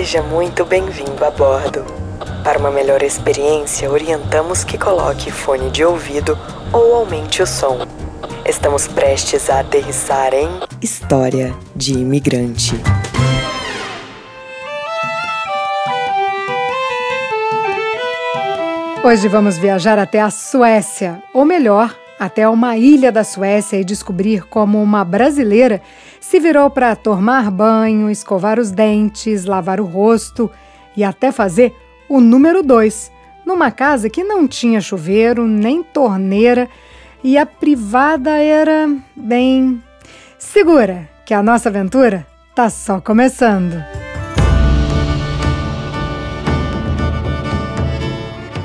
Seja muito bem-vindo a bordo. Para uma melhor experiência, orientamos que coloque fone de ouvido ou aumente o som. Estamos prestes a aterrissar em História de Imigrante. Hoje vamos viajar até a Suécia, ou melhor, até uma ilha da Suécia e descobrir como uma brasileira se virou para tomar banho, escovar os dentes, lavar o rosto e até fazer o número dois, numa casa que não tinha chuveiro nem torneira e a privada era bem. Segura, que a nossa aventura tá só começando.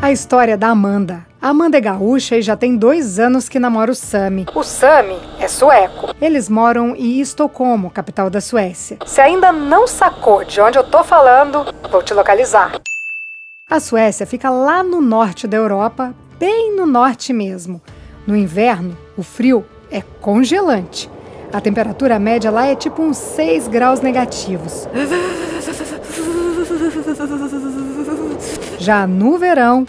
A história da Amanda. A Amanda é gaúcha e já tem dois anos que namora o Sami. O Sami é sueco. Eles moram em Estocolmo, capital da Suécia. Se ainda não sacou de onde eu tô falando, vou te localizar. A Suécia fica lá no norte da Europa, bem no norte mesmo. No inverno, o frio é congelante. A temperatura média lá é tipo uns 6 graus negativos. Já no verão,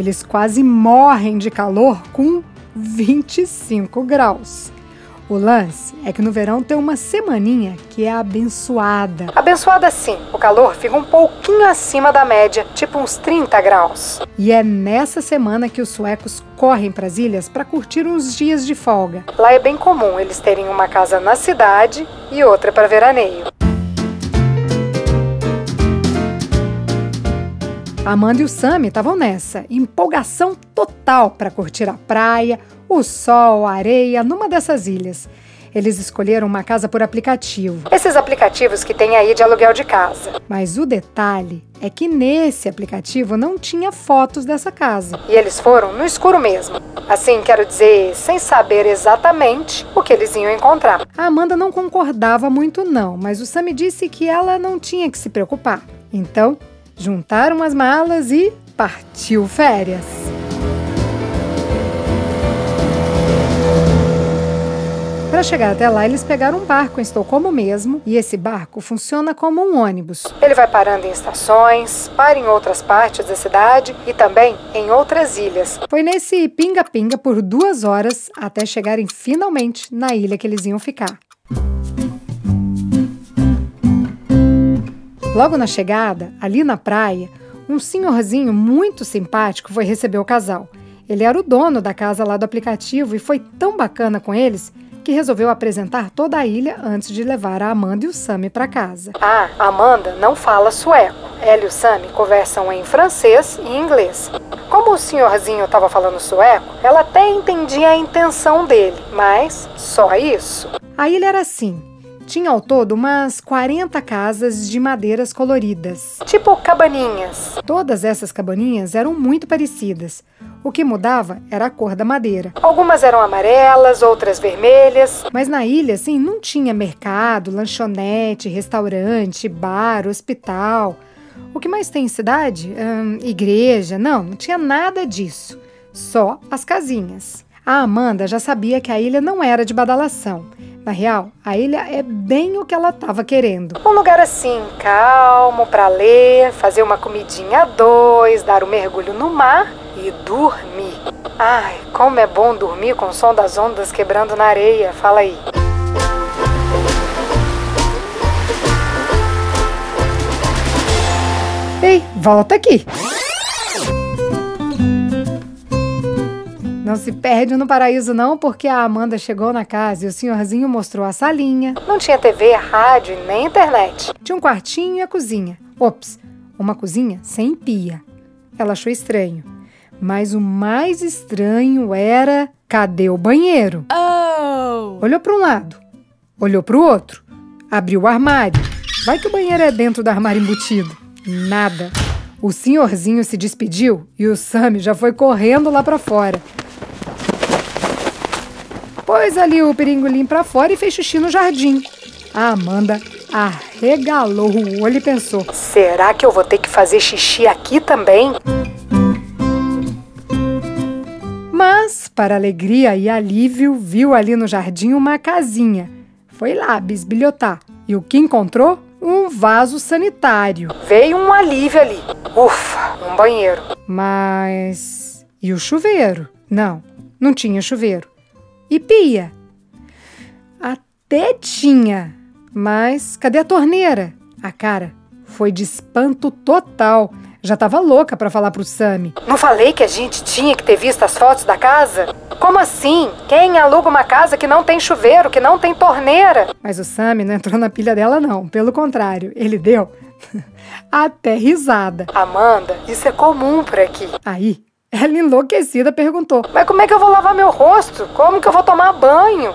eles quase morrem de calor com 25 graus. O lance é que no verão tem uma semaninha que é abençoada. Abençoada sim, o calor fica um pouquinho acima da média, tipo uns 30 graus. E é nessa semana que os suecos correm para as ilhas para curtir uns dias de folga. Lá é bem comum eles terem uma casa na cidade e outra para veraneio. Amanda e o Sami estavam nessa, empolgação total para curtir a praia, o sol, a areia, numa dessas ilhas. Eles escolheram uma casa por aplicativo. Esses aplicativos que tem aí de aluguel de casa. Mas o detalhe é que nesse aplicativo não tinha fotos dessa casa. E eles foram no escuro mesmo. Assim, quero dizer, sem saber exatamente o que eles iam encontrar. A Amanda não concordava muito não, mas o Sami disse que ela não tinha que se preocupar. Então, juntaram as malas e partiu férias. Para chegar até lá, eles pegaram um barco em Estocolmo mesmo, e esse barco funciona como um ônibus. Ele vai parando em estações, para em outras partes da cidade e também em outras ilhas. Foi nesse pinga-pinga por duas horas até chegarem finalmente na ilha que eles iam ficar. Logo na chegada, ali na praia, um senhorzinho muito simpático foi receber o casal. Ele era o dono da casa lá do aplicativo e foi tão bacana com eles que resolveu apresentar toda a ilha antes de levar a Amanda e o Sami para casa. Ah, Amanda não fala sueco. Ela e o Sami conversam em francês e inglês. Como o senhorzinho estava falando sueco, ela até entendia a intenção dele, mas só isso. A ilha era assim: tinha ao todo umas 40 casas de madeiras coloridas. Tipo cabaninhas. Todas essas cabaninhas eram muito parecidas. O que mudava era a cor da madeira. Algumas eram amarelas, outras vermelhas. Mas na ilha, assim, não tinha mercado, lanchonete, restaurante, bar, hospital. O que mais tem em cidade? Hum, igreja. Não, não tinha nada disso. Só as casinhas. A Amanda já sabia que a ilha não era de badalação. Na real, a ilha é bem o que ela estava querendo. Um lugar assim, calmo, para ler, fazer uma comidinha a dois, dar um mergulho no mar e dormir. Ai, como é bom dormir com o som das ondas quebrando na areia. Fala aí. Ei, volta aqui. Não se perde no paraíso não, porque a Amanda chegou na casa e o senhorzinho mostrou a salinha. Não tinha TV, rádio nem internet. Tinha um quartinho e a cozinha. Ops, uma cozinha sem pia. Ela achou estranho. Mas o mais estranho era cadê o banheiro? Oh! Olhou para um lado, olhou para o outro, abriu o armário. Vai que o banheiro é dentro do armário embutido. Nada. O senhorzinho se despediu e o Sammy já foi correndo lá para fora pôs ali o peringolim para fora e fez xixi no jardim. A Amanda arregalou o olho e pensou: será que eu vou ter que fazer xixi aqui também? Mas, para alegria e alívio, viu ali no jardim uma casinha. Foi lá bisbilhotar. E o que encontrou? um vaso sanitário. Veio um alívio ali. Ufa, um banheiro. Mas. E o chuveiro? Não, não tinha chuveiro. E pia? Até tinha. Mas cadê a torneira? A cara foi de espanto total. Já estava louca para falar pro Sami. Não falei que a gente tinha que ter visto as fotos da casa? Como assim? Quem aluga uma casa que não tem chuveiro, que não tem torneira? Mas o Sami não entrou na pilha dela, não. Pelo contrário, ele deu até risada. Amanda, isso é comum por aqui. Aí, ela enlouquecida perguntou: Mas como é que eu vou lavar meu rosto? Como que eu vou tomar banho?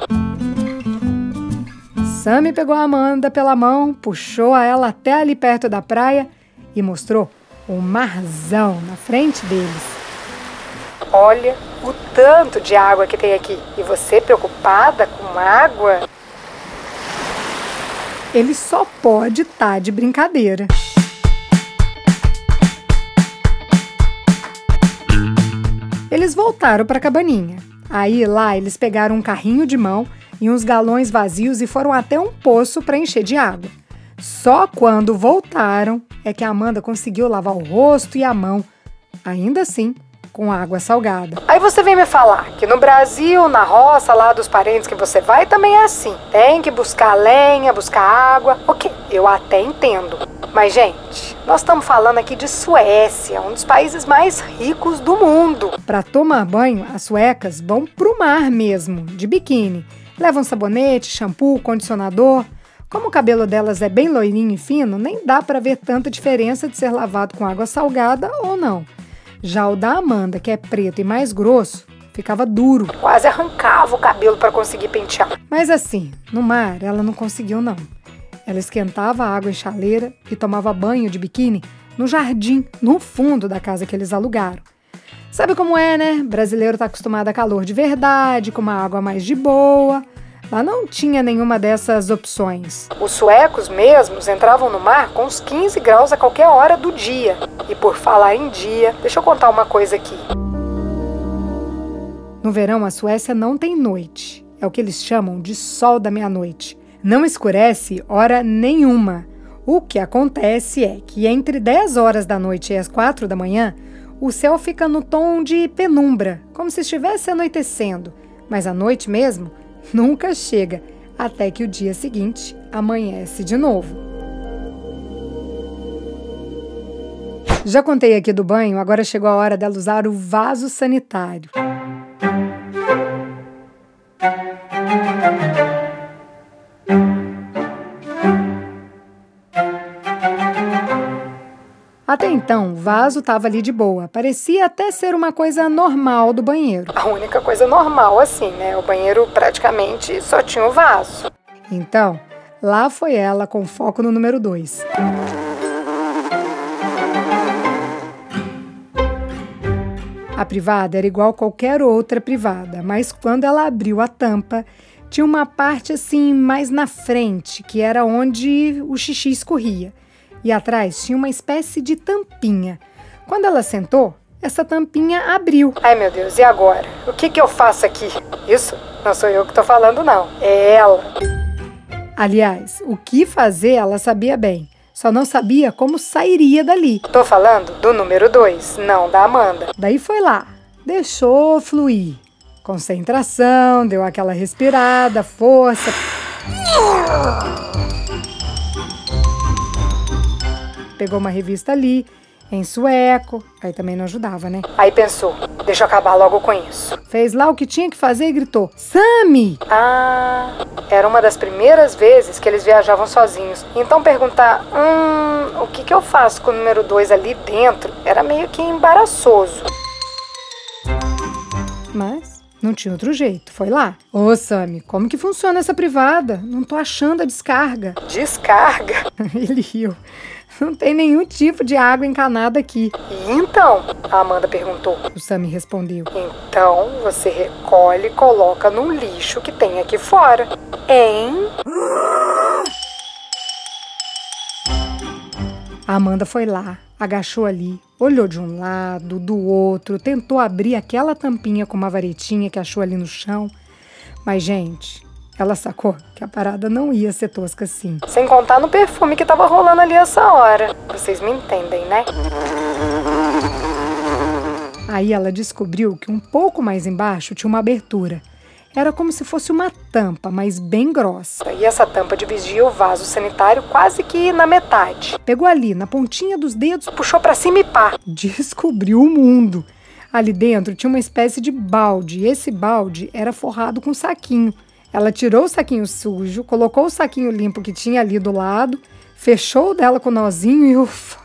Sammy pegou a Amanda pela mão, puxou a ela até ali perto da praia e mostrou um marzão na frente deles. Olha o tanto de água que tem aqui. E você preocupada com água? Ele só pode estar tá de brincadeira. Eles voltaram para a cabaninha. Aí lá eles pegaram um carrinho de mão e uns galões vazios e foram até um poço para encher de água. Só quando voltaram é que a Amanda conseguiu lavar o rosto e a mão, ainda assim, com água salgada. Aí você vem me falar que no Brasil, na roça lá dos parentes que você vai, também é assim. Tem que buscar lenha, buscar água. Ok, eu até entendo. Mas, gente, nós estamos falando aqui de Suécia, um dos países mais ricos do mundo. Para tomar banho, as suecas vão pro mar mesmo, de biquíni. Levam sabonete, shampoo, condicionador. Como o cabelo delas é bem loirinho e fino, nem dá para ver tanta diferença de ser lavado com água salgada ou não. Já o da Amanda, que é preto e mais grosso, ficava duro. Quase arrancava o cabelo para conseguir pentear. Mas assim, no mar ela não conseguiu não. Ela esquentava a água em chaleira e tomava banho de biquíni no jardim, no fundo da casa que eles alugaram. Sabe como é, né? Brasileiro está acostumado a calor de verdade, com uma água mais de boa. Lá não tinha nenhuma dessas opções. Os suecos mesmos entravam no mar com uns 15 graus a qualquer hora do dia. E por falar em dia, deixa eu contar uma coisa aqui. No verão, a Suécia não tem noite. É o que eles chamam de sol da meia-noite. Não escurece hora nenhuma. O que acontece é que entre 10 horas da noite e as 4 da manhã, o céu fica no tom de penumbra, como se estivesse anoitecendo. Mas a noite mesmo nunca chega, até que o dia seguinte amanhece de novo. Já contei aqui do banho, agora chegou a hora dela usar o vaso sanitário. Vaso estava ali de boa. Parecia até ser uma coisa normal do banheiro. A única coisa normal, assim, né? O banheiro praticamente só tinha o vaso. Então, lá foi ela com foco no número 2. A privada era igual qualquer outra privada, mas quando ela abriu a tampa, tinha uma parte assim mais na frente, que era onde o xixi escorria e atrás tinha uma espécie de tampinha. Quando ela sentou, essa tampinha abriu. Ai meu Deus, e agora? O que, que eu faço aqui? Isso não sou eu que estou falando, não. É ela. Aliás, o que fazer ela sabia bem. Só não sabia como sairia dali. Tô falando do número 2, não da Amanda. Daí foi lá, deixou fluir. Concentração, deu aquela respirada, força. Pegou uma revista ali, em sueco, aí também não ajudava, né? Aí pensou, deixa eu acabar logo com isso. Fez lá o que tinha que fazer e gritou: Sami! Ah, era uma das primeiras vezes que eles viajavam sozinhos. Então perguntar, hum, o que, que eu faço com o número 2 ali dentro era meio que embaraçoso. Mas não tinha outro jeito, foi lá. Ô, Sami, como que funciona essa privada? Não tô achando a descarga. Descarga? Ele riu. Não tem nenhum tipo de água encanada aqui. E então? A Amanda perguntou. O Sammy respondeu. Então você recolhe e coloca no lixo que tem aqui fora. Hein? A Amanda foi lá, agachou ali, olhou de um lado, do outro, tentou abrir aquela tampinha com uma varetinha que achou ali no chão. Mas, gente, ela sacou que a parada não ia ser tosca assim. Sem contar no perfume que tava rolando ali essa hora. Vocês me entendem, né? Aí ela descobriu que um pouco mais embaixo tinha uma abertura. Era como se fosse uma tampa, mas bem grossa. E essa tampa dividia o vaso sanitário quase que na metade. Pegou ali, na pontinha dos dedos, puxou para cima e pá. Descobriu o mundo. Ali dentro tinha uma espécie de balde, e esse balde era forrado com saquinho. Ela tirou o saquinho sujo, colocou o saquinho limpo que tinha ali do lado, fechou dela com o nozinho e ufa,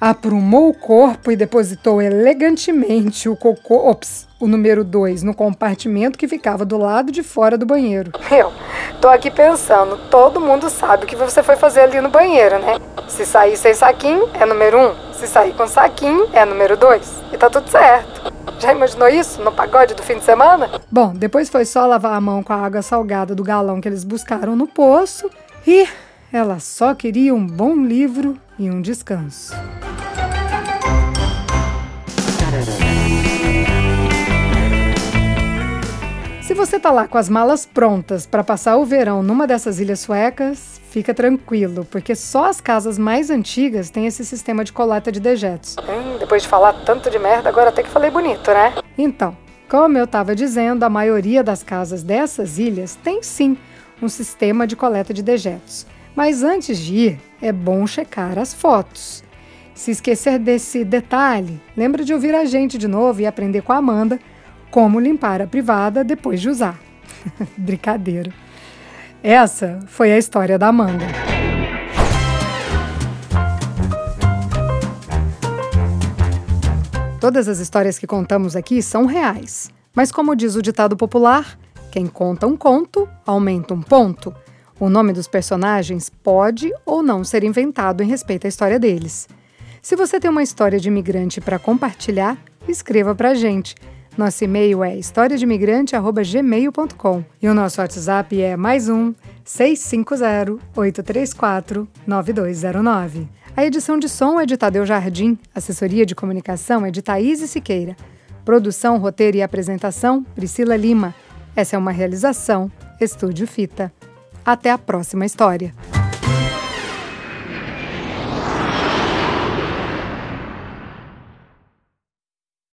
aprumou o corpo e depositou elegantemente o cocô, ops, o número 2, no compartimento que ficava do lado de fora do banheiro. Eu tô aqui pensando, todo mundo sabe o que você foi fazer ali no banheiro, né? Se sair sem saquinho, é número 1. Um. Se sair com saquinho, é número 2. E tá tudo certo. Já imaginou isso no pagode do fim de semana? Bom, depois foi só lavar a mão com a água salgada do galão que eles buscaram no poço e ela só queria um bom livro e um descanso. Você tá lá com as malas prontas para passar o verão numa dessas ilhas suecas, fica tranquilo, porque só as casas mais antigas têm esse sistema de coleta de dejetos. Hum, depois de falar tanto de merda, agora até que falei bonito, né? Então, como eu estava dizendo, a maioria das casas dessas ilhas tem sim um sistema de coleta de dejetos. Mas antes de ir, é bom checar as fotos. Se esquecer desse detalhe, lembra de ouvir a gente de novo e aprender com a Amanda como limpar a privada depois de usar. Brincadeira. Essa foi a história da Amanda. Todas as histórias que contamos aqui são reais. Mas, como diz o ditado popular, quem conta um conto aumenta um ponto. O nome dos personagens pode ou não ser inventado em respeito à história deles. Se você tem uma história de imigrante para compartilhar, escreva para a gente. Nosso e-mail é historiademigrante.gmail.com e o nosso WhatsApp é mais um 650-834-9209. A edição de som é de Tadeu Jardim, assessoria de comunicação é de Thaís Siqueira. Produção, roteiro e apresentação, Priscila Lima. Essa é uma realização Estúdio Fita. Até a próxima história.